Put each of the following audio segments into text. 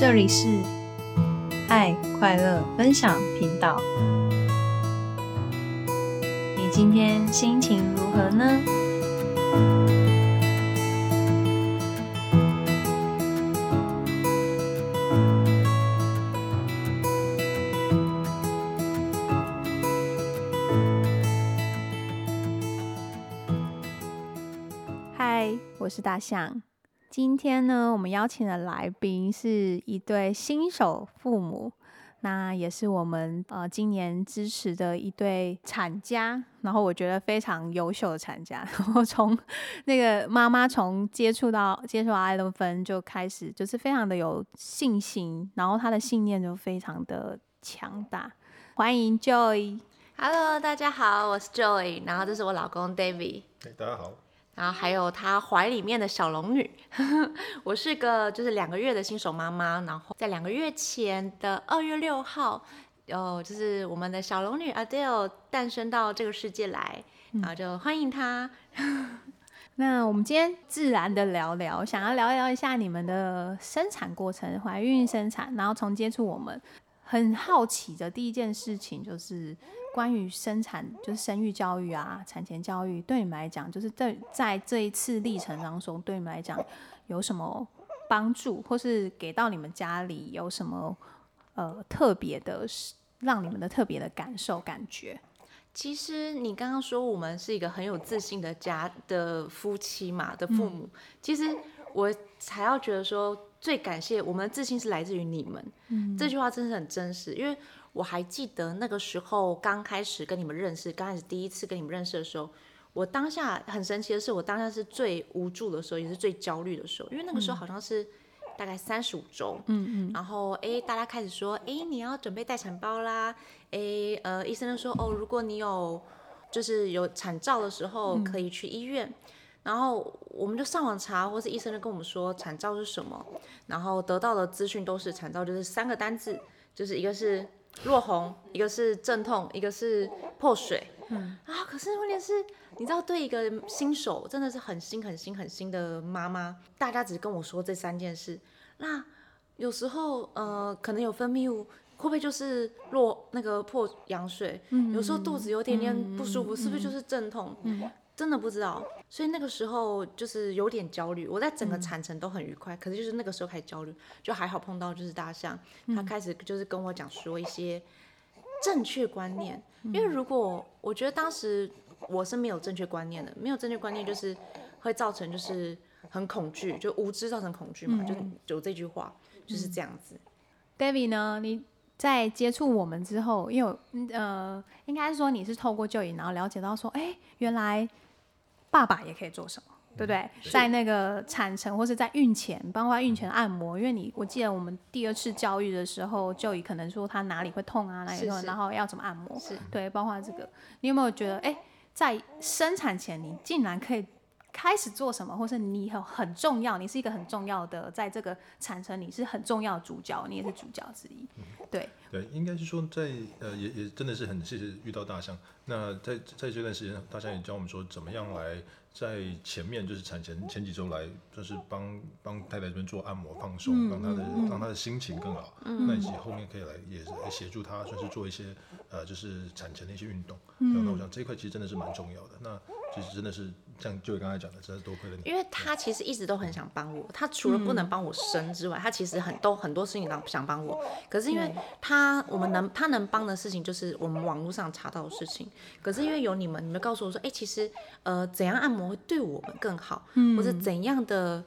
这里是爱快乐分享频道。你今天心情如何呢？嗨，我是大象。今天呢，我们邀请的来宾是一对新手父母，那也是我们呃今年支持的一对产家，然后我觉得非常优秀的产家。然后从那个妈妈从接触到接触艾伦芬就开始，就是非常的有信心，然后她的信念就非常的强大。欢迎 Joy。Hello，大家好，我是 Joy，然后这是我老公 David，哎，大家好，然后还有他怀里面的小龙女。我是个就是两个月的新手妈妈，然后在两个月前的二月六号，哦，就是我们的小龙女 Adele 诞生到这个世界来，然后就欢迎她。那我们今天自然的聊聊，想要聊聊一下你们的生产过程，怀孕生产，然后从接触我们很好奇的第一件事情就是关于生产，就是生育教育啊，产前教育，对你们来讲，就是在在这一次历程当中，对你们来讲有什么帮助，或是给到你们家里有什么呃特别的，让你们的特别的感受感觉？其实你刚刚说我们是一个很有自信的家的夫妻嘛的父母，其实我才要觉得说最感谢我们的自信是来自于你们。嗯，这句话真是很真实，因为我还记得那个时候刚开始跟你们认识，刚开始第一次跟你们认识的时候，我当下很神奇的是，我当下是最无助的时候，也是最焦虑的时候，因为那个时候好像是。大概三十五周，嗯嗯，然后哎，大家开始说，哎，你要准备待产包啦，哎，呃，医生就说，哦，如果你有就是有产兆的时候，可以去医院。然后我们就上网查，或是医生就跟我们说产兆是什么，然后得到的资讯都是产兆就是三个单字，就是一个是落红，一个是阵痛，一个是破水。嗯啊，可是问题是，你知道，对一个新手真的是很新、很新、很新的妈妈，大家只跟我说这三件事。那有时候，呃，可能有分泌物，会不会就是落那个破羊水？嗯，有时候肚子有点点不舒服，是不是就是阵痛？嗯，真的不知道。所以那个时候就是有点焦虑。我在整个产程都很愉快，可是就是那个时候开始焦虑，就还好碰到就是大象，他开始就是跟我讲说一些正确观念。因为如果我觉得当时我是没有正确观念的，没有正确观念就是会造成就是很恐惧，就无知造成恐惧嘛，就有这句话就是这样子。David 呢？你在接触我们之后，因为呃，应该是说你是透过就医，然后了解到说，哎、原来爸爸也可以做什么，对不对？在那个产程或是在孕前，包括孕前按摩，因为你我记得我们第二次教育的时候，就以可能说他哪里会痛啊，哪里会痛，然后要怎么按摩，是。对，包括这个，你有没有觉得，哎、在生产前你竟然可以开始做什么，或是你很很重要，你是一个很重要的，在这个产程你是很重要的主角，你也是主角之一，对，对，应该是说在呃也也真的是很谢谢遇到大象。那在在这段时间，大象也教我们说怎么样来在前面就是产前前几周来，就是帮帮太太这边做按摩放松，让她的让她的心情更好。那以及后面可以来也是来协助她，算是做一些呃就是产前的一些运动。嗯，那我想这一块其实真的是蛮重要的。那其实真的是像就刚才讲的，真是多亏了你。因为他其实一直都很想帮我，他除了不能帮我生之外，他其实很都很多事情想想帮我。可是因为他我们能他能帮的事情就是我们网络上查到的事情。可是因为有你们，你们告诉我说，哎、其实呃怎样按摩会对我们更好，或者怎样的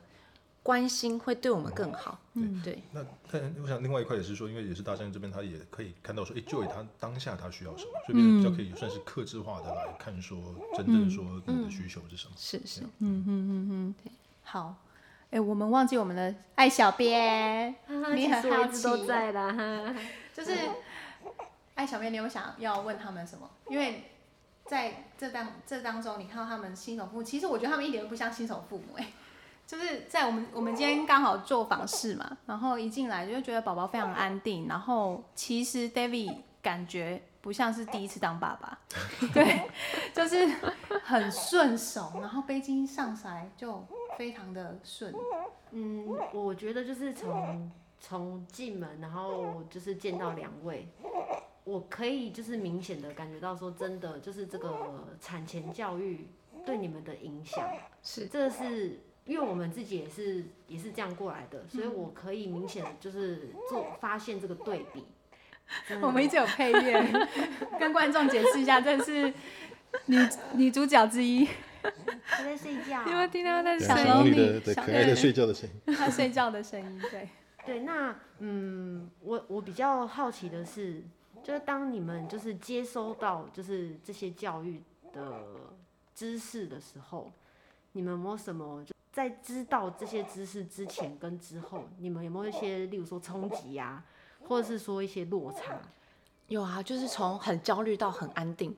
关心会对我们更好。嗯，对。那但我想另外一块也是说，因为也是大山这边，他也可以看到说，哎，Joy 他当下他需要什么，所以变得比较可以算是克制化的来看说，真正说你的需求是什么。是是嗯嗯嗯嗯，好，哎、我们忘记我们的爱小编，你很好其实我一直都奇在啦，哈。就是爱小编，你有想要问他们什么？因为在这当这当中，你看到他们新手父母，其实我觉得他们一点都不像新手父母、哎，就是在我们我们今天刚好做访视嘛，然后一进来就觉得宝宝非常安定，然后其实 David 感觉不像是第一次当爸爸，对，就是很顺手，然后背巾上来就非常的顺，嗯，我觉得就是从从进门，然后就是见到两位，我可以就是明显的感觉到说，真的就是这个产前教育对你们的影响，是这是因为我们自己也是也是这样过来的，所以我可以明显就是做发现这个对比。我们一直有配乐，跟观众解释一下，这是女女主角之一。他在睡觉，有没有听到在对小小龙女龙女的的可爱的睡觉的声音。她睡觉的声音？对，对，那嗯，我我比较好奇的是，就是当你们就是接收到就是这些教育的知识的时候，你们有没有什么就在知道这些知识之前跟之后，你们有没有一些例如说冲击呀，或者是说一些落差？有啊，就是从很焦虑到很安定。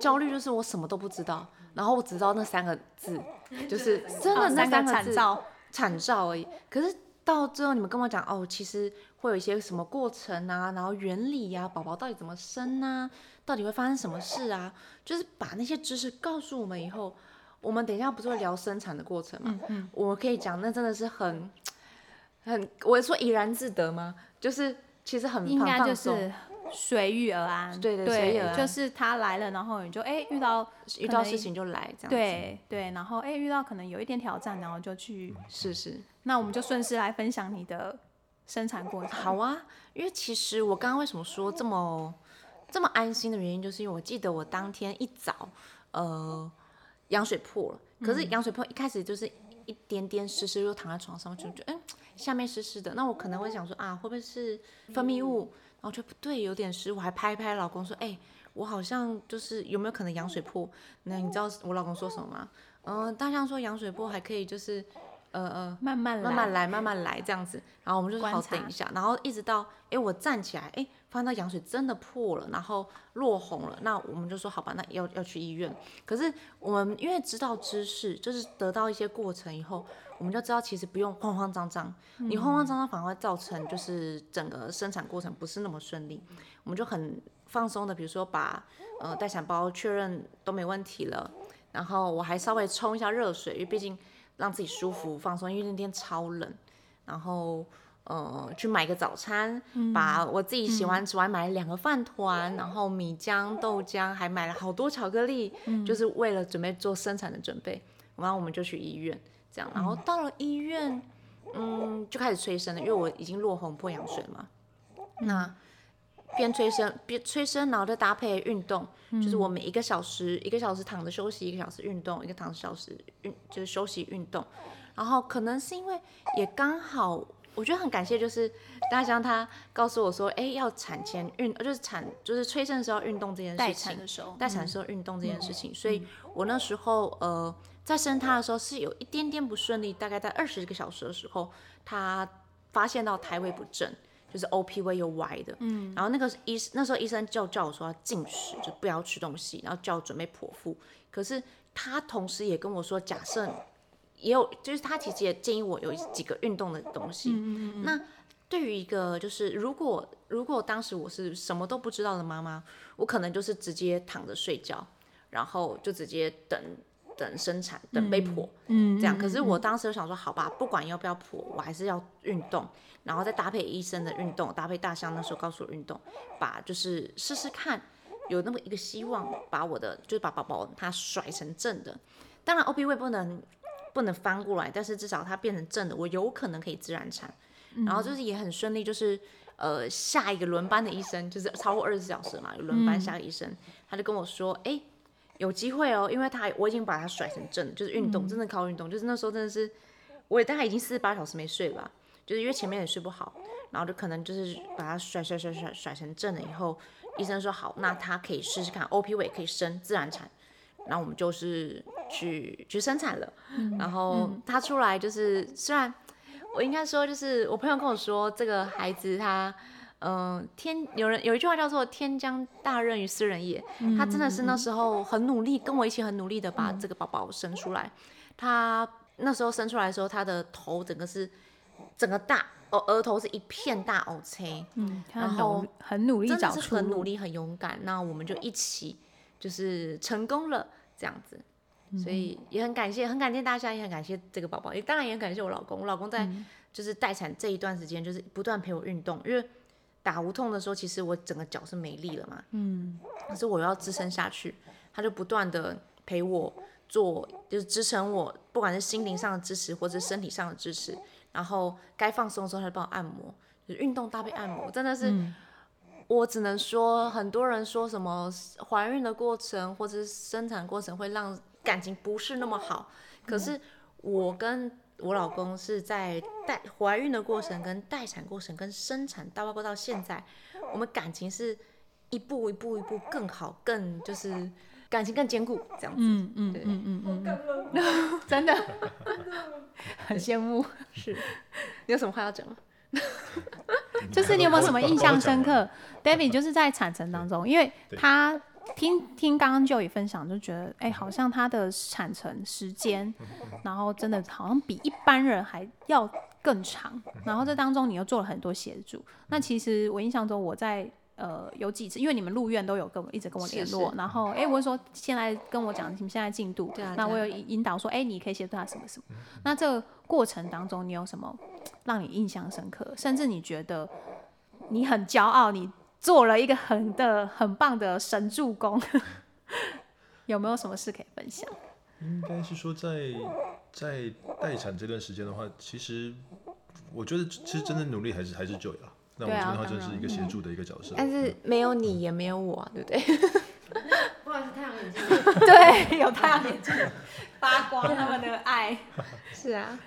焦虑就是我什么都不知道，然后我只知道那三个字，就是真的那哦三个三个字惨照，惨照而已。可是到最后你们跟我讲哦，其实会有一些什么过程啊，然后原理呀、宝宝到底怎么生啊，到底会发生什么事啊，就是把那些知识告诉我们以后，我们等一下不是会聊生产的过程嘛？嗯我可以讲，那真的是很很，我说怡然自得吗？就是其实很应该就是随遇而安。对对随遇而安就是他来了，然后你就哎、遇到遇到事情就来这样子。，对对，然后哎、遇到可能有一点挑战，然后就去。试试。那我们就顺势来分享你的生产过程。好啊，因为其实我刚刚为什么说这么这么安心的原因，就是因为我记得我当天一早，呃，羊水破了，可是羊水破一开始就是一点点湿湿，就躺在床上，就觉得嗯下面湿湿的，那我可能会想说啊会不会是分泌物，然后就不对，有点湿，我还拍一拍老公说，哎、我好像就是有没有可能羊水破？那你知道我老公说什么吗？嗯、大象说羊水破还可以，就是呃呃慢慢慢慢来，慢慢来这样子。然后我们就说好等一下，然后一直到哎我站起来，哎发现到羊水真的破了，然后落红了，那我们就说好吧，那要要去医院。可是我们因为知道知识，就是得到一些过程以后，我们就知道其实不用慌慌张张，你慌慌张张反而会造成就是整个生产过程不是那么顺利。我们就很放松的，比如说把呃待产包确认都没问题了，然后我还稍微冲一下热水，因为毕竟让自己舒服放松，因为那天超冷，然后呃去买个早餐，把我自己喜欢吃，我还买了两个饭团，然后米浆、豆浆，还买了好多巧克力，就是为了准备做生产的准备。然后我们就去医院，这样，然后到了医院，嗯，就开始催生了，因为我已经落红破羊水了嘛，那。边催生边催生，然后再搭配运动，就是我每一个小时一个小时躺着休息，一个小时运动，一个躺小时运就是休息运动。然后可能是因为也刚好，我觉得很感谢，就是大家他告诉我说，哎，要产前运，就是产就是催生的时候要运动这件事情，产的时候，待产的时候运动这件事情，所以我那时候呃在生他的时候是有一点点不顺利，大概在二十个小时的时候，他发现到胎位不正。就是 OP 位又歪的，嗯，然后那个医那时候医生就叫我说要禁食，就不要吃东西，然后叫我准备剖腹。可是他同时也跟我说，假设也有，就是他其实也建议我有几个运动的东西。那对于一个就是如果如果当时我是什么都不知道的妈妈，我可能就是直接躺着睡觉，然后就直接等等生产，等被剖，嗯这样。可是我当时就想说，好吧，不管要不要剖，我还是要运动，然后再搭配医生的运动，搭配大象那时候告诉我运动，把就是试试看，有那么一个希望，把我的就是把宝宝他甩成正的。当然位不能不能翻过来，但是至少它变成正的，我有可能可以自然产。然后就是也很顺利，就是呃下一个轮班的医生就是超过二十四小时嘛，有轮班下个医生，他就跟我说，哎、有机会哦，因为他我已经把他甩成正，就是运动，真的靠运动，就是那时候真的是我也大概已经四十八小时没睡了吧，就是因为前面也睡不好，然后就可能就是把他甩甩甩甩甩成正了以后，医生说好，那他可以试试看 OP 位可以生自然产，然后我们就是去去生产了，然后他出来就是虽然我应该说就是我朋友跟我说这个孩子他。嗯，天有人有一句话叫做“天将大任于斯人也”，他真的是那时候很努力，跟我一起很努力的把这个宝宝生出来。他那时候生出来的时候，他的头整个是整个大哦，额头是一片大 O C，嗯，然后很努力真的是找出，很努力、很勇敢。那我们就一起就是成功了，这样子。所以也很感谢，很感谢大家，也很感谢这个宝宝，也当然也很感谢我老公。我老公在就是待产这一段时间，就是不断陪我运动，因为打无痛的时候，其实我整个脚是没力了嘛，嗯，可是我要支撑下去，他就不断的陪我做，就是支撑我，不管是心灵上的支持或者是身体上的支持，然后该放松的时候，他就帮我按摩，就是运动搭配按摩，真的是。我只能说，很多人说什么怀孕的过程或者是生产过程会让感情不是那么好，可是我跟我老公是在待怀孕的过程、跟待产过程、跟生产，到包括到现在，我们感情是一步一步一步更好，更就是感情更坚固这样子。嗯嗯对。嗯嗯嗯。嗯，真的。很羡慕。是，你有什么话要讲吗？就是你有没有什么印象深刻？David 就是在产程当中，因为对。他听听刚刚就也分享，就觉得哎、好像他的产程时间，然后真的好像比一般人还要更长。然后这当中你又做了很多协助。那其实我印象中我在。呃，有几次，因为你们入院都有跟我一直跟我联络，是是然后哎、我说现在跟我讲你们现在进度，那我有引引导说，哎、你可以协助他什么什么。那这个过程当中，你有什么让你印象深刻，甚至你觉得你很骄傲，你做了一个很的很棒的神助攻，有没有什么事可以分享？应该是说在在待产这段时间的话，其实我觉得其实真的努力还是还是 Joy 啊。那我对啊这边的话，真的是一个协助的一个角色。但是没有你也没有我、啊，对不对？不好意思，太阳眼镜。对，有太阳眼镜发光他们的爱，是啊，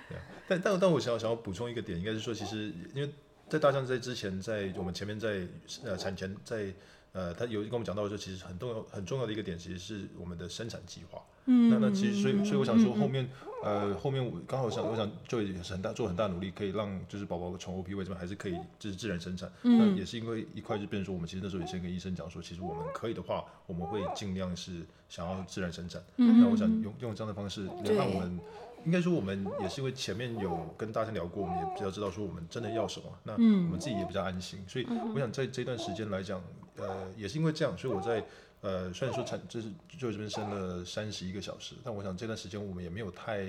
但但但我想要想要补充一个点，应该是说，其实因为在大象在之前，在我们前面在呃产前在呃，他有跟我们讲到说，其实很重要很重要的一个点，其实是我们的生产计划。嗯，那那其实所以所以我想说，后面呃后面我刚好想我想就也是很大做很大努力，可以让就是宝宝从 OP 位这边还是可以就是自然生产。嗯那也是因为一块就变成说，我们其实那时候也先跟医生讲说，其实我们可以的话，我们会尽量是想要自然生产。嗯那我想用用这样的方式，对让我们应该说我们也是因为前面有跟大家聊过，我们也比较知道说我们真的要什么，那我们自己也比较安心，所以我想在这段时间来讲，呃，也是因为这样，所以我在呃虽然说产就是就这边生了三十一个小时，但我想这段时间我们也没有太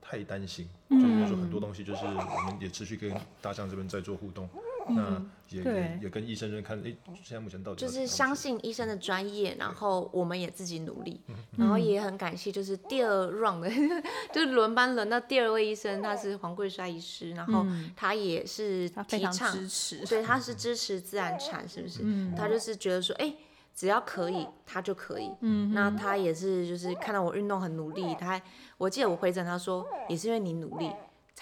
太担心，就是说很多东西就是我们也持续跟大象这边在做互动，那也对。也也跟医生这边看，哎，现在目前到底就是相信医生的专业，然后我们也自己努力，嗯。然后也很感谢，就是第二 round 的，就是轮班轮到第二位医生，他是黄桂帅医师，然后他也是非常提倡，支持，对，他是支持自然产，是不是？他就是觉得说，哎、只要可以，他就可以。嗯，那他也是，就是看到我运动很努力，他还我记得我回诊，他说也是因为你努力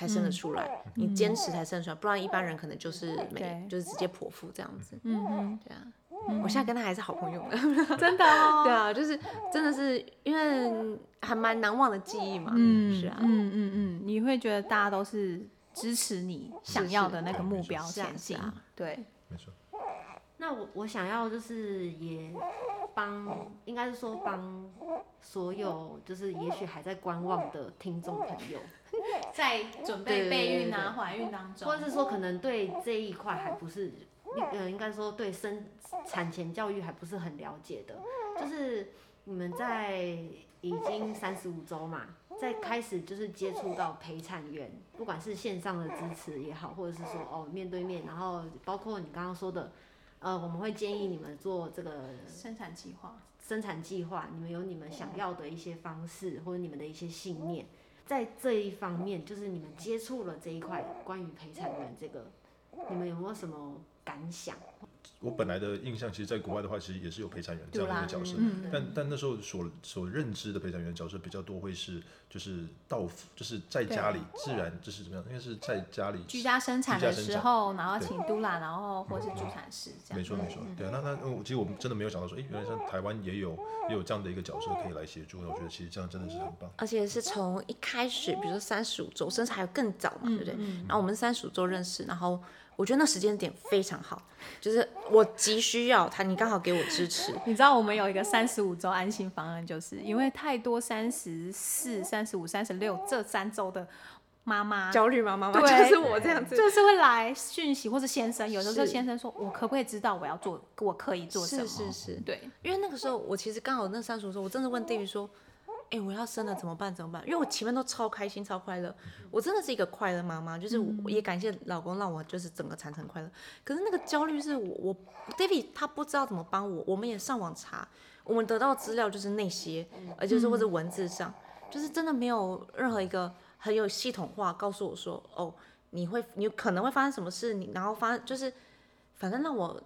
才生得出来，你坚持才生得出来，不然一般人可能就是没，就是直接剖腹这样子。嗯哼，对啊，我现在跟他还是好朋友呢。真的哦，对啊，就是真的是因为还蛮难忘的记忆嘛。嗯，是啊，嗯嗯嗯，你会觉得大家都是支持你想要的那个目标是啊前进是啊，对，没错，那我我想要就是也帮，应该是说帮所有就是也许还在观望的听众朋友，在准对对对对啊、怀孕当中或者是说可能对这一块还不是，呃，应该说对生产前教育还不是很了解的，就是你们在已经三十五周嘛，在开始就是接触到陪产员，不管是线上的支持也好，或者是说哦面对面，然后包括你刚刚说的，呃，我们会建议你们做这个生产计划，生产计划，你们有你们想要的一些方式，或者你们的一些信念，在这一方面，就是你们接触了这一块关于陪产员这个，你们有没有什么感想？我本来的印象，其实在国外的话，其实也是有陪产员这样的一个角色，嗯但但那时候所所认知的陪产员角色比较多，会是就是到，就是在家里自然就是怎么样，应该是在家里居家生产的时候，然后对请督拉，然后或是助产士这样，没错没错，对啊，那那呃我其实我们真的没有想到说，哎，原来像台湾也有也有这样的一个角色可以来协助，那我觉得其实这样真的是很棒。而且是从一开始，比如说三十五周，甚至还有更早嘛，对不对？然后我们三十五周认识，然后我觉得那时间点非常好，就是我急需要他，你刚好给我支持，你知道我们有一个三十五周安心方案，就是因为太多三十四、三十五、三十六这三周的妈妈，焦虑妈妈妈对就是我这样子，就是会来讯息，或是先生，有的时候先生说，我可不可以知道我要做，我可以做什么？是是是，对，因为那个时候我其实刚好那三十五周，我真的问 David 说，哎、我要生了怎么办？怎么办？因为我前面都超开心、超快乐，我真的是一个快乐妈妈，就是我也感谢老公让我就是整个产程快乐。可是那个焦虑是我我 David 他不知道怎么帮我，我们也上网查，我们得到资料就是那些，而且是或者文字上，就是真的没有任何一个很有系统化告诉我说，哦，你会你可能会发生什么事，你然后发就是反正让我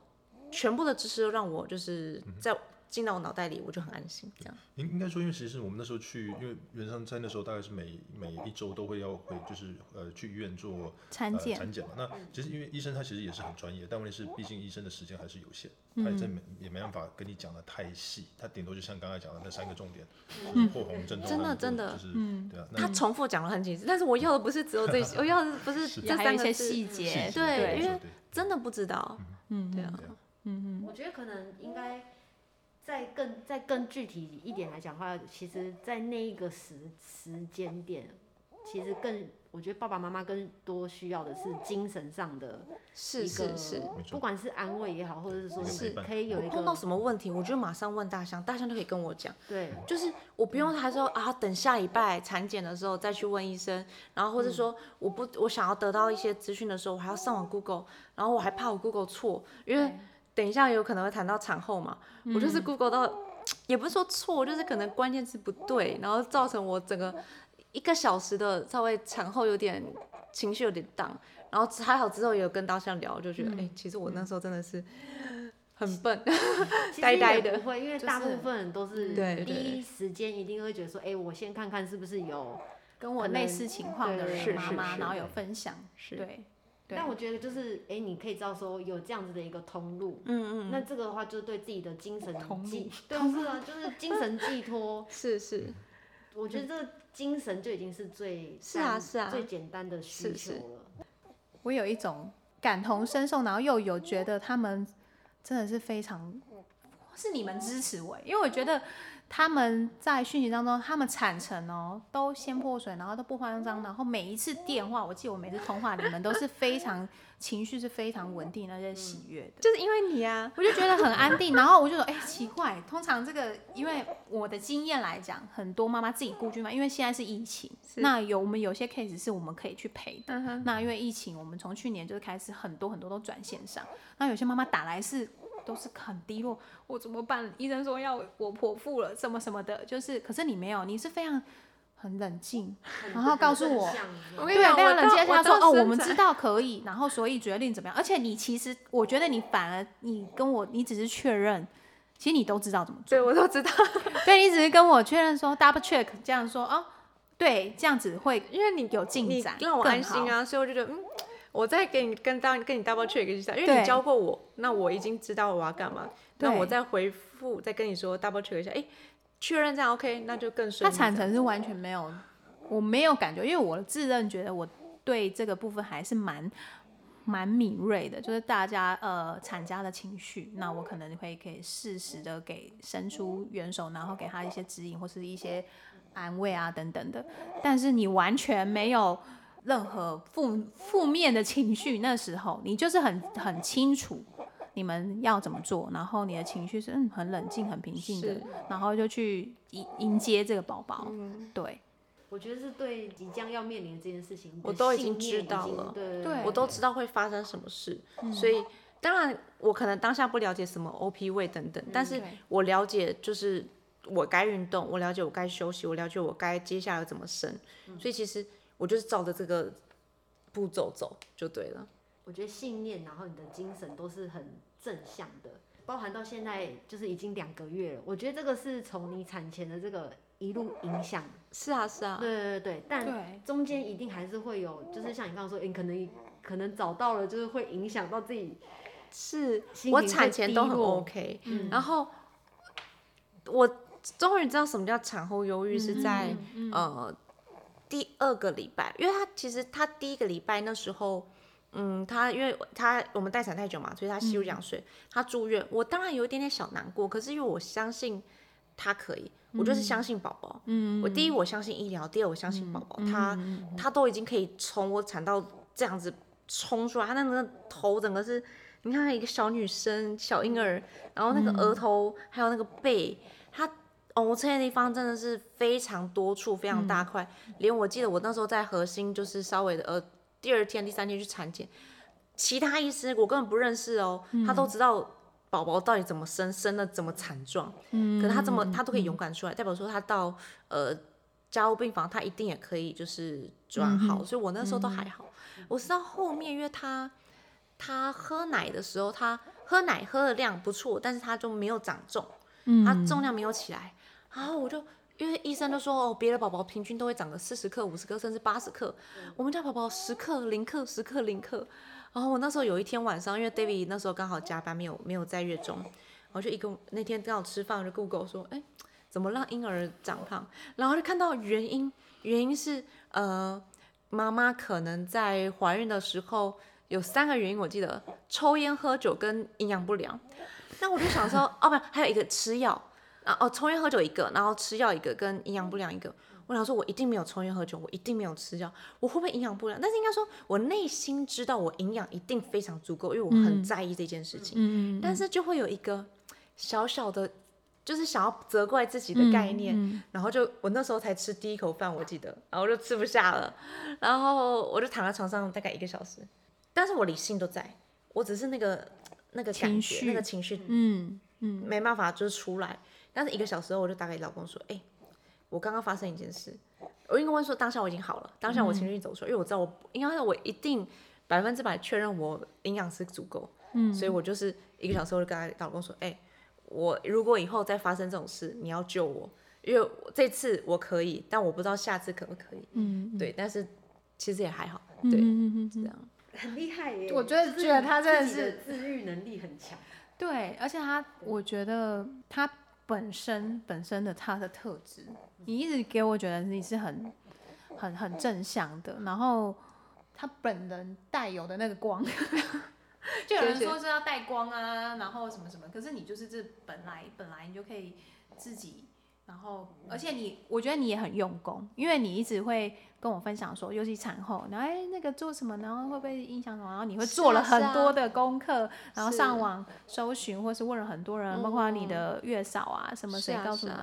全部的知识都让我就是在进到我脑袋里，我就很安心这样。应应该说，因为其实我们那时候去，因为原上在那时候大概是每每一周都会要回就是呃去医院做呃产检产检嘛。那其实因为医生他其实也是很专业，但问题是毕竟医生的时间还是有限，他也在没也没办法跟你讲的太细，他顶多就像刚才讲的那三个重点，就是破红症状，真的真的就是对啊，那他重复讲了很几次，但是我要的不是只有这些，我要的不是这三个，细节，对，因为真的不知道，嗯，对啊，嗯我觉得可能应该再更再更具体一点来讲的话，其实，在那一个时时间点，其实更我觉得爸爸妈妈更多需要的是精神上的是，是是。不管是安慰也好，或者是说是可以有一个碰到什么问题，我就马上问大象，大象就可以跟我讲，对。就是我不用他说啊，等下礼拜产检的时候再去问医生，然后或者说我不我想要得到一些资讯的时候，我还要上网 Google，然后我还怕我 Google 错，因为等一下有可能会谈到产后嘛，我就是 Google 到，也不是说错，就是可能关键词不对，然后造成我整个一个小时的稍微产后有点情绪有点荡，然后还好之后也有跟大象聊，就觉得哎、其实我那时候真的是很笨，呆呆的。会，因为大部分人都是第一时间一定会觉得说，哎、我先看看是不是有。跟我类似情况的对人妈妈，然后有分享，是，对但我觉得就是，哎、你可以知道说有这样子的一个通路，嗯嗯，那这个的话，就是对自己的精神通路寄，对啊，是啊，就是精神寄托。是是。我觉得这个精神就已经是最是啊是啊最简单的需求是是了。我有一种感同身受，然后又有觉得他们真的是非常，是你们支持我，因为我觉得他们在讯息当中，他们产程哦都先破水，然后都不慌张，然后每一次电话，我记得我每次通话，你们都是非常情绪是非常稳定，而且喜悦的。就是因为你啊，我就觉得很安定，然后我就说，哎、奇怪，通常这个，因为我的经验来讲，很多妈妈自己孤居嘛，因为现在是疫情，那有我们有些 case 是我们可以去陪的，嗯那因为疫情，我们从去年就是开始很多很多都转线上，那有些妈妈打来是都是很低落，我怎么办？医生说要我剖腹了，什么什么的，就是，可是你没有，你是非常很冷静，然后告诉我对，我跟你讲，我非常冷静他说，哦，我们知知道可以，然后所以决定怎么样。而且你其实，我觉得你反而你跟我，你只是确认，其实你都知道怎么做。对我都知道，对你只是跟我确认说 double check 这样说哦，对，这样子会因为你有进你展，让我。安心啊，所以我就觉得嗯。我再给你跟当跟你 double check 一下，因为你教过我，那我已经知道我要干嘛，那我再回复再跟你说 double check 一下，哎、确认这样 OK，那就更顺他。产程是完全没有，我没有感觉，因为我自认觉得我对这个部分还是蛮蛮敏锐的，就是大家呃产家的情绪，那我可能会可以适时的给伸出援手，然后给他一些指引或是一些安慰啊等等的。但是你完全没有任何负负面的情绪，那时候你就是很很清楚。你们要怎么做？然后你的情绪是嗯很冷静、很平静的，然后就去迎迎接这个宝宝。嗯。对，我觉得是对即将要面临的这件事情，我都已经知道了。对对我都知道会发生什么事，嗯。所以当然我可能当下不了解什么 OP 位等等，但是我了解就是我该运动，我了解我该休息，我了解我该接下来怎么生，所以其实我就是照着这个步骤走就对了。我觉得信念，然后你的精神都是很正向的，包含到现在就是已经两个月了。我觉得这个是从你产前的这个一路影响，是啊是啊，对对对，但中间一定还是会有，就是像你刚刚说，你可能可能找到了，就是会影响到自己是我产前都很 OK，、嗯然后我终于知道什么叫产后忧郁是在、呃第二个礼拜，因为他其实他第一个礼拜那时候，嗯，他因为他我们待产太久嘛，所以他吸入氧水，他住院，我当然有一点点小难过，可是因为我相信他可以，我就是相信宝宝，嗯，我第一我相信医疗，第二我相信宝宝，他他都已经可以从我产到这样子冲出来，他那个头整个是。你看一个小女生、小婴儿，然后那个额头、还有那个背，她哦，车的地方真的是非常多处，非常大块，连我记得我那时候在核心，就是稍微的呃，第二天、第三天去产检，其他医师我根本不认识哦，他都知道宝宝到底怎么生，生的怎么惨状，嗯，可是他这么他都可以勇敢出来，代表说他到呃加护病房，他一定也可以就是转好，所以我那时候都还好，我是到后面，因为他他喝奶的时候，他喝奶喝的量不错，但是他就没有长重，他重量没有起来。然后我就，因为医生都说哦，别的宝宝平均都会长个四十克、五十克，甚至八十克。我们家宝宝十克、零克、十克、零克。然后我那时候有一天晚上，因为 David 那时候刚好加班，没有没有在月中，我就一个那天刚好吃饭，我就跟 Google 说，哎，怎么让婴儿长胖？然后就看到原因，原因是呃，妈妈可能在怀孕的时候有三个原因，我记得抽烟、喝酒跟营养不良。那我就想说，哦不，还有一个吃药。啊哦，抽烟喝酒一个，然后吃药一个，跟营养不良一个。我想说，我一定没有抽烟喝酒，我一定没有吃药，我会不会营养不良？但是应该说，我内心知道我营养一定非常足够，因为我很在意这件事情。嗯嗯。但是就会有一个小小的，就是想要责怪自己的概念，然后就我那时候才吃第一口饭，我记得，然后就吃不下了，然后我就躺在床上大概一个小时，但是我理性都在，我只是那个那个感觉，那个情绪，嗯嗯，没办法就是出来。但是一个小时后，我就打给老公说：“哎，我刚刚发生一件事。我应该问说，当下我已经好了，当下我情绪走出来，因为我知道我应该我一定百分之百确认我营养是足够。嗯，所以我就是一个小时后就跟他老公说：，哎，我如果以后再发生这种事，你要救我，因为这次我可以，但我不知道下次可不可以。嗯，对，但是其实也还好，对，这样 很厉害耶。我觉得觉得他真的是自愈能力很强。对，而且他，我觉得他。本身本身的他的特质，你一直给我觉得你是很很很正向的，然后他本人带有的那个光，就有人说是要带光啊，然后什么什么，可是你就是这本来本来你就可以自己。然后，而且你，我觉得你也很用功，因为你一直会跟我分享说，尤其产后，然后哎那个做什么，然后会不会影响什么，然后你会做了很多的功课，然后上网搜寻，或是问了很多人，包括你的月嫂啊什么，谁告诉你？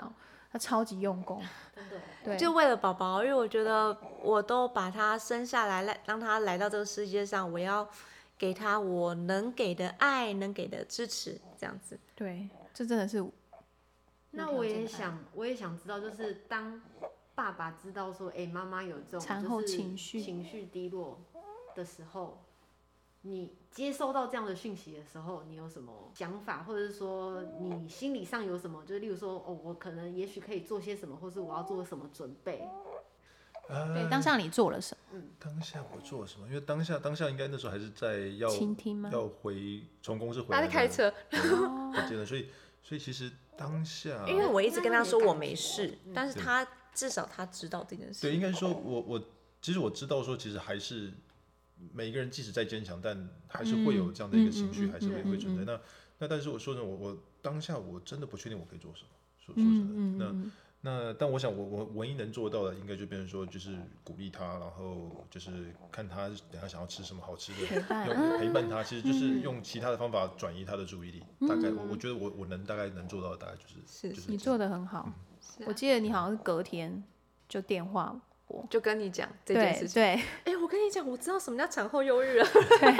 他超级用功，对，就为了宝宝，因为我觉得我都把他生下来，来让他来到这个世界上，我要给他我能给的爱，能给的支持，这样子。对，这真的是。那我也想，我也想知道，就是当爸爸知道说，哎，妈妈有这种产后情绪情绪低落的时候，你接收到这样的讯息的时候，你有什么想法，或者是说你心理上有什么？就是例如说，哦，我可能也许可以做些什么，或是我要做什么准备？对，当下你做了什么？嗯，当下我做了什么？因为当下当下应该那时候还是在要倾听吗？要回从公司回来，他在开车，我记得，所以所以其实。当下，因为我一直跟他说我没事，但是他至少他知道这件事。对，应该说，我我其实我知道说，其实还是每一个人即使再坚强，但还是会有这样的一个情绪，还是会会存在。那那但是我说呢，我我当下我真的不确定我可以做什么。说说真的，那那但我想我我唯一能做到的，应该就变成说，就是鼓励他，然后就是看他等下想要吃什么好吃的，用陪伴他，其实就是用其他的方法转移他的注意力。大概我我觉得我我能大概能做到的大概就是是，你做的很好。我记得你好像是隔天就电话我，就跟你讲这件事情。对，哎，我跟你讲，我知道什么叫产后忧郁了。对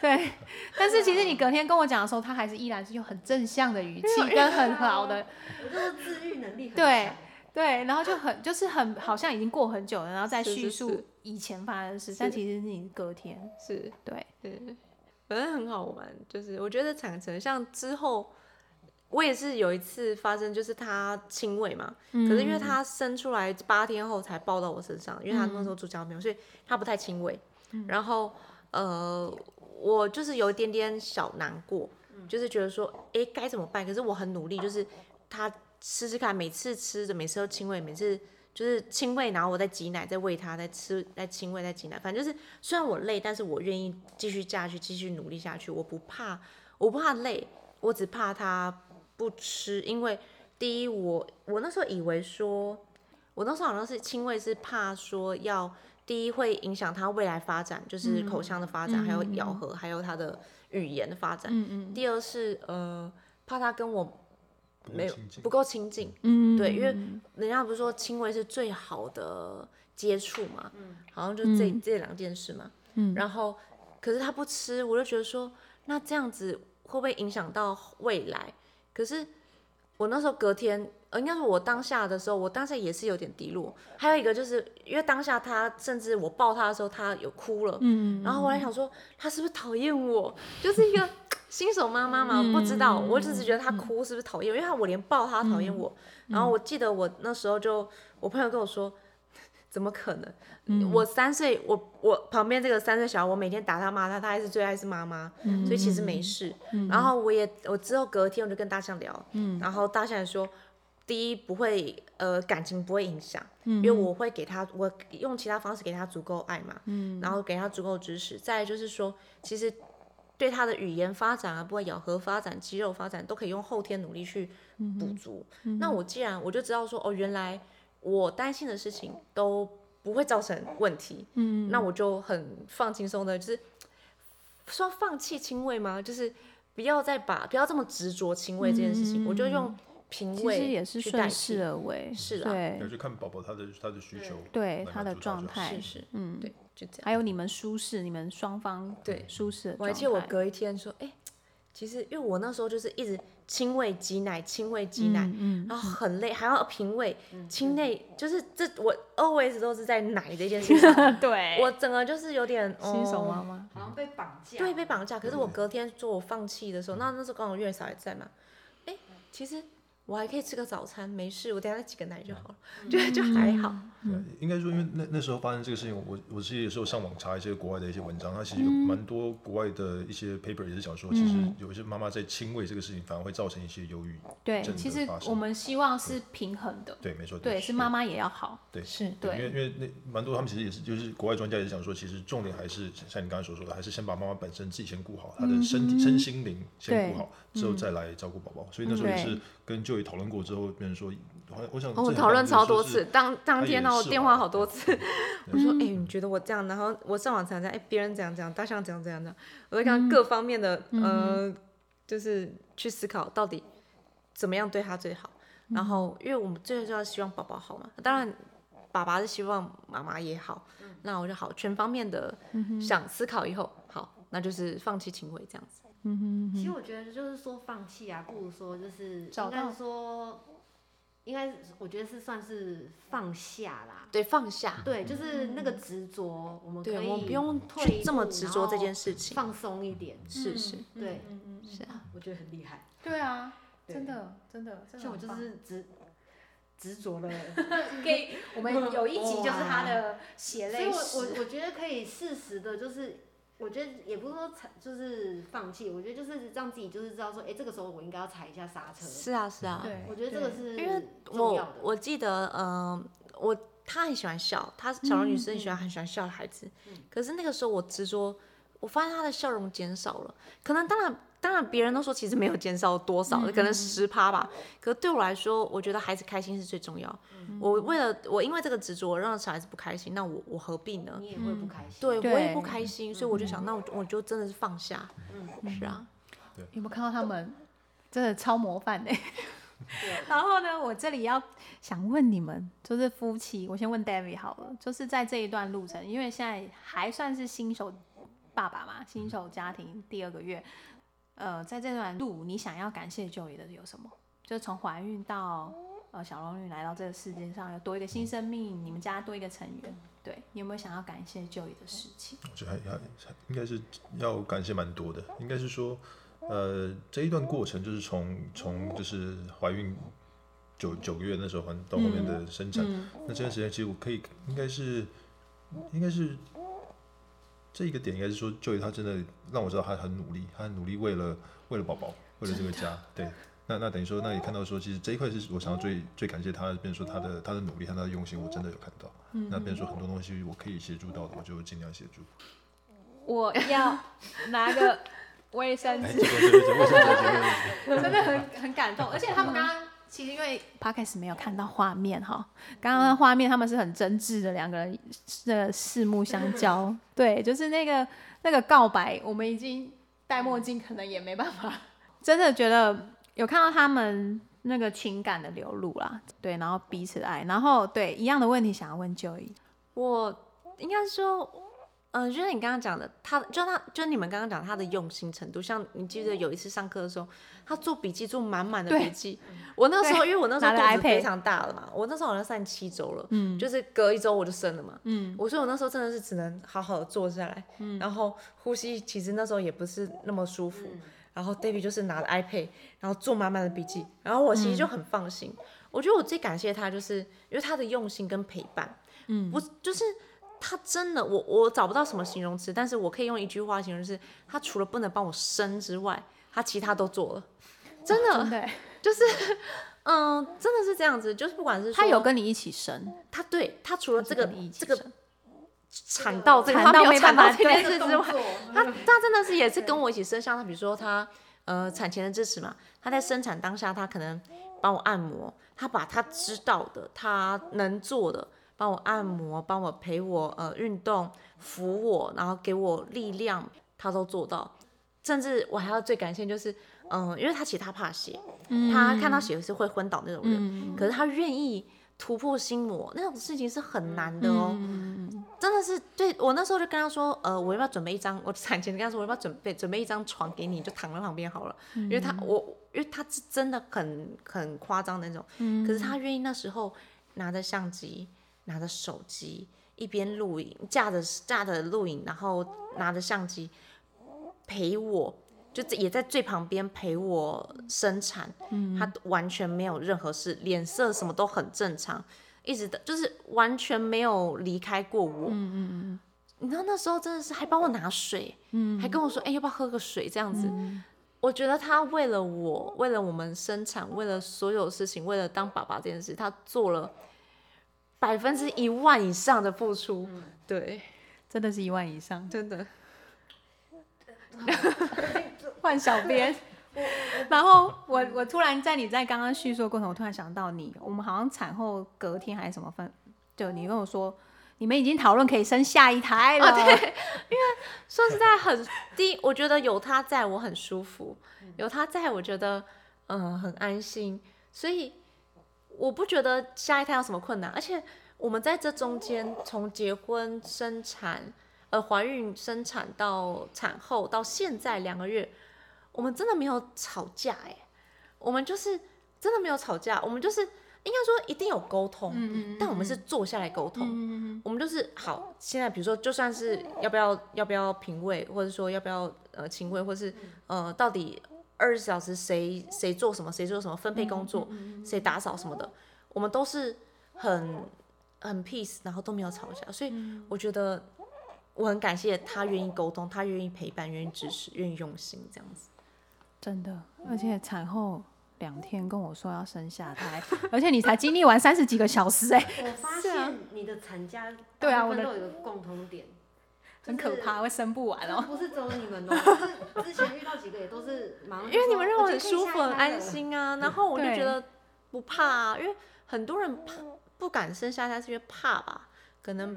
对，但是其实你隔天跟我讲的时候，他还是依然是用很正向的语气跟很好的，我就是自愈能力很对对，然后就很就是很好像已经过很久了，然后再叙述以前发生的事，但其实你隔天是。对。对。反正很好玩，就是我觉得产程像之后，我也是有一次发生，就是他亲喂嘛，可是因为他生出来八天后才抱到我身上，因为他那时候住家没有，所以他不太亲喂。然后呃，我就是有一点点小难过，就是觉得说，哎，该怎么办？可是我很努力，就是他吃吃看，每次吃着，每次都亲喂，每次。就是亲喂，然后我再挤奶，再喂他，再吃，再亲喂，再挤奶。反正就是虽然我累，但是我愿意继续下去，继续努力下去。我不怕，我不怕累，我只怕他不吃。因为第一，我我那时候以为说，我那时候好像是亲喂，是怕说要第一会影响他未来发展，就是口腔的发展，还有咬合，还有他的语言的发展。嗯嗯。第二是呃，怕他跟我没有不够亲近。嗯对，因为人家不是说亲喂是最好的接触嘛，嗯好像就这、这两件事嘛。嗯然后可是他不吃，我就觉得说，那这样子会不会影响到未来？可是我那时候隔天，呃，应该是我当下的时候，我当下也是有点低落。还有一个就是因为当下他甚至我抱他的时候，他有哭了，嗯然后我还想说，他是不是讨厌我？就是一个 新手妈妈嘛，不知道，我只是觉得他哭是不是讨厌，因为他我连抱他讨厌我。然后我记得我那时候就，我朋友跟我说，怎么可能？我三岁，我我旁边这个三岁小孩，我每天打他骂他，他还是最爱是妈妈，所以其实没事。然后我也我之后隔天我就跟大象聊，然后大象也说。第一不会，呃，感情不会影响，因为我会给他，我用其他方式给他足够爱嘛，然后给他足够支持。再就是说，其实对他的语言发展啊，不管咬合发展、肌肉发展，都可以用后天努力去补足。那我既然我就知道说，哦，原来我担心的事情都不会造成问题，嗯，那我就很放轻松的，就是说放弃亲喂吗？就是不要再把不要这么执着亲喂这件事情，我就用平喂其实也是去代顺势替。而为，是啊对要去看宝宝他的他的需求，对他的状态是，是，嗯，对，就这样。还有你们舒适，你们双方对舒适。我还记得我隔一天说，哎、其实因为我那时候就是一直亲喂挤奶，亲喂挤奶，嗯然后很累，还要平喂，亲喂，就是这我 always 都是在奶这件事上，嗯，对，我整个就是有点新手妈哦妈，好像被绑架，对，被绑架。可是我隔天说我放弃的时候，那那时候刚好月嫂也在嘛，哎、其实我还可以吃个早餐，没事，我等一下再挤个奶就好了，就就还好。对应该说，因为那那时候发生这个事情，我我是有时候上网查一些国外的一些文章，它其实有蛮多国外的一些 paper 也是讲说，其实有一些妈妈在亲喂这个事情，反而会造成一些忧郁。对，其实我们希望是平衡的，对，没错，对，是。妈妈也要好，对。是对，因为因为那蛮多他们其实也是就是国外专家也是讲说，其实重点还是像你刚才所说的，还是先把妈妈本身自己先顾好，她的身体、身心灵先顾好，之后再来照顾宝宝。所以那时候也是对跟就业讨论过之后，别人说，我我想哦我讨论超多次，当当天呢，我电话好多次。我说，哎、嗯你觉得我这样？然后我上网查查，哎、别人怎样怎样，大象怎样怎样怎样，我会看各方面的，嗯呃，就是去思考到底怎么样对他最好。嗯然后，因为我们最重要希望宝宝好嘛，当然爸爸是希望妈妈也好，嗯那我就好全方面的想思考以后，好，那就是放弃情回这样子。其实我觉得就是说放弃啊，不如说就是应该找到说，应该是我觉得是算是放下啦。对，放下，对，就是那个执着，我们可以对我们不用退去这么执着这件事情。放松一点。是是。对，是啊，我觉得很厉害。对啊，真的真的，像我就是执执着了，给 我们有一集就是他的血所以我泪，我我觉得可以适时的，就是我觉得也不是说踩就是放弃，我觉得就是让自己就是知道说，哎、这个时候我应该要踩一下刹车。是啊是啊，对，我觉得这个是因为我重要的。我记得，嗯、我他很喜欢笑，他小龙女生很喜欢很喜欢笑的孩子。可是那个时候我执着，我发现他的笑容减少了。可能当然当然别人都说其实没有减少多少，可能十趴吧。可是对我来说，我觉得孩子开心是最重要。我为了我因为这个执着让小孩子不开心，那我我何必呢？你也会不开心。对，我也不开心，所以我就想，那我我就真的是放下。嗯是啊，有没有看到他们真的超模范的？然后呢，我这里要想问你们，就是夫妻，我先问 David 好了，就是在这一段路程，因为现在还算是新手爸爸嘛，新手家庭第二个月，呃，在这段路，你想要感谢 Joey 的有什么？就从怀孕到呃小龙女来到这个世界上，有多一个新生命，你们家多一个成员，对你有没有想要感谢 Joey 的事情？我觉得还还还应该是要感谢蛮多的，应该是说，呃，这一段过程就是从从就是怀孕九九个月那时候还到后面的生产，那这段时间其实我可以应该是应该是这一个点应该是说，Joy 他真的让我知道他很努力，他很努力为了为了宝宝，为了这个家，对。那那等于说，那也看到说，其实这一块是我想要最最感谢他，变成说他的他的努力和他的用心，我真的有看到。那变成说很多东西我可以协助到的，我就尽量协助。我要拿个 卫生哎，纸这。个这个这个卫生纸这个 真的很很感动，而且他们刚刚其实因为 podcast 没有看到画面哈，刚刚的画面他们是很真挚的两个人的四目相交，对，就是那个那个告白，我们已经戴墨镜可能也没办法，真的觉得有看到他们那个情感的流露啦，对，然后彼此爱，然后对一样的问题想要问 Joey，我应该说，嗯、就是你刚刚讲的，他就他就你们刚刚讲他的用心程度，像你记得有一次上课的时候，他做笔记做满满的笔记，我那时候因为我那时候肚子非常大了嘛，我那时候好像三七周了，嗯，就是隔一周我就生了嘛，嗯，我说我那时候真的是只能好好的坐下来，嗯，然后呼吸，其实那时候也不是那么舒服，然后 David 就是拿着 iPad，然后做满满的笔记，然后我其实就很放心。我觉得我最感谢他，就是因为他的用心跟陪伴，嗯，不就是他真的，我我找不到什么形容词，但是我可以用一句话形容，是他除了不能帮我生之外，他其他都做了，真的，真的欸，就是，嗯，真的是这样子，就是不管是他有跟你一起生，他对他除了这个这个产道这个，产他没有产道这件事之外，他他真的是也是跟我一起生，像他比如说他呃产前的支持嘛，他在生产当下他可能帮我按摩，他把他知道的他能做的帮我按摩，帮我陪我呃运动，扶我，然后给我力量，他都做到。甚至我还要最感谢就是，嗯、因为他其实他怕血，他看到血是会昏倒那种人，可是他愿意突破心魔，那种事情是很难的哦。真的是对我那时候就跟他说，呃，我要不要准备一张？我产前跟他说，我要不要准备准备一张床给你，就躺在旁边好了。因为他我因为他是真的很很夸张的那种，可是他愿意那时候拿着相机，拿着手机，一边录影，架着架着录影，然后拿着相机陪我。就也在最旁边陪我生产，他完全没有任何事，脸色什么都很正常，一直的就是完全没有离开过我。嗯嗯嗯。你知道那时候真的是还帮我拿水，嗯，还跟我说，哎、要不要喝个水这样子。我觉得他为了我，为了我们生产，为了所有事情，为了当爸爸这件事，他做了百分之一万以上的付出。对，真的是一万以上。真的。换小编。然后我我突然在你在刚刚叙述的过程，我突然想到你，我们好像产后隔天还是什么分，就你跟我说，你们已经讨论可以生下一胎了。啊，对，因为说实在很第一，我觉得有他在我很舒服，有他在我觉得嗯、呃很安心，所以我不觉得下一胎有什么困难，而且我们在这中间从结婚、生产、呃怀孕、生产到产后到现在两个月，我们真的没有吵架哎、我们就是真的没有吵架，我们就是应该说一定有沟通，但我们是坐下来沟通，我们就是好，现在比如说就算是要不要要不要平位，或者说要不要呃亲位，或是呃到底二十四小时谁谁做什么谁做什么分配工作，谁打扫什么的，我们都是很很 peace，然后都没有吵架，所以我觉得我很感谢他愿意沟通，他愿意陪伴，愿意支持，愿意用心这样子。真的，而且产后两天跟我说要生下胎，而且你才经历完三十几个小时、哎，我发现你的产假对啊我的都有一个共同点，很可怕，会生不完哦。不是只有你们哦，就是之前遇到几个也都是马上就说，因为你们让我很舒服、很安。心啊，然后我就对觉得不怕啊，因为很多人怕不敢生下胎是因为怕吧，可能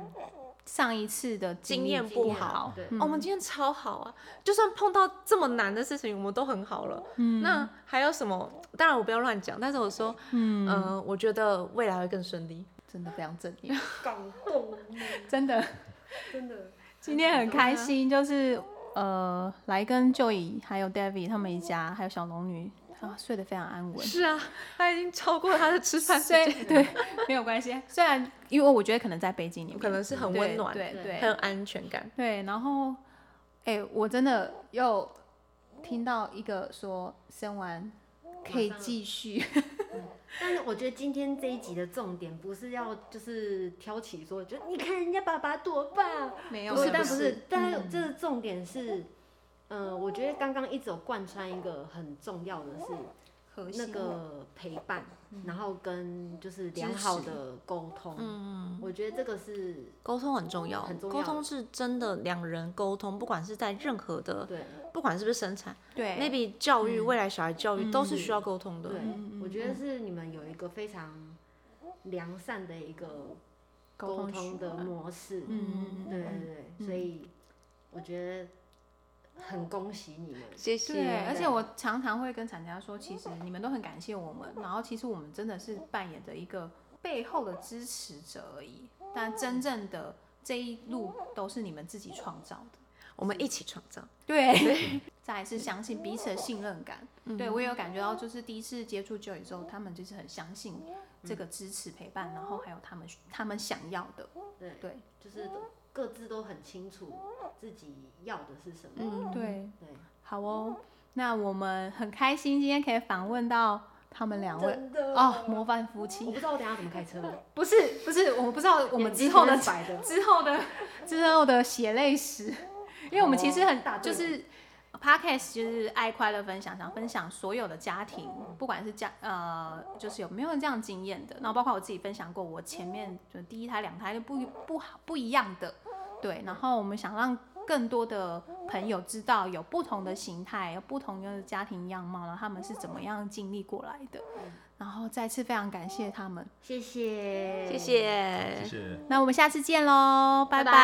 上一次的历经验不好对嗯哦，我们今天超好啊！就算碰到这么难的事情，我们都很好了。嗯，那还有什么？当然我不要乱讲，但是我说，嗯、呃，我觉得未来会更顺利。真的非常正面，感动，真的。真的。今天很开心，就是呃，来跟 Joey 还有 David 他们一家，还有小龙女啊，睡得非常安稳。是啊，他已经超过他的吃饭时对没有关系，虽然因为我觉得可能在北京里面。可能是很对温暖，对对。很有安全感。对，然后哎、我真的又听到一个说生完可以继续，但是我觉得今天这一集的重点不是要就是挑起说，就你看人家爸爸多棒，没有不是，但不是，但是嗯。这个重点是，嗯、我觉得刚刚一直有贯穿一个很重要的是那个陪伴，然后跟就是良好的沟通，嗯，我觉得这个是沟通很重要，很重要沟通是真的两人沟通，不管是在任何的，对不管是不是生产对，maybe 教育、未来小孩教育都是需要沟通的。对，嗯我觉得是你们有一个非常良善的一个沟沟通的模式，嗯对对对，所以我觉得很恭喜你们。谢谢。而且我常常会跟厂家说，其实你们都很感谢我们，然后其实我们真的是扮演着一个背后的支持者而已，但真正的这一路都是你们自己创造的。我们一起创造。对，再来是相信彼此的信任感。对我也有感觉到，就是第一次接触 Joy 之后，他们就是很相信这个支持陪伴，然后还有他们他们想要的。对对，就是各自都很清楚自己要的是什么。嗯，对，对，好哦。那我们很开心今天可以访问到他们两位哦，模范夫妻我。不知道我等下怎么开车，不是不是，我们不知道我们之后的之后的之后的血泪史，因为我们其实很就是 podcast 就是爱快乐分享，想分享所有的家庭，不管是家呃就是有没有这样经验的，然后包括我自己分享过，我前面就第一胎两胎就不不好不一样的，对，然后我们想让更多的朋友知道有不同的形态，有不同的家庭样貌，然后他们是怎么样经历过来的，然后再次非常感谢他们。谢谢，谢。谢。谢谢。那我们下次见喽，拜拜。拜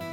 拜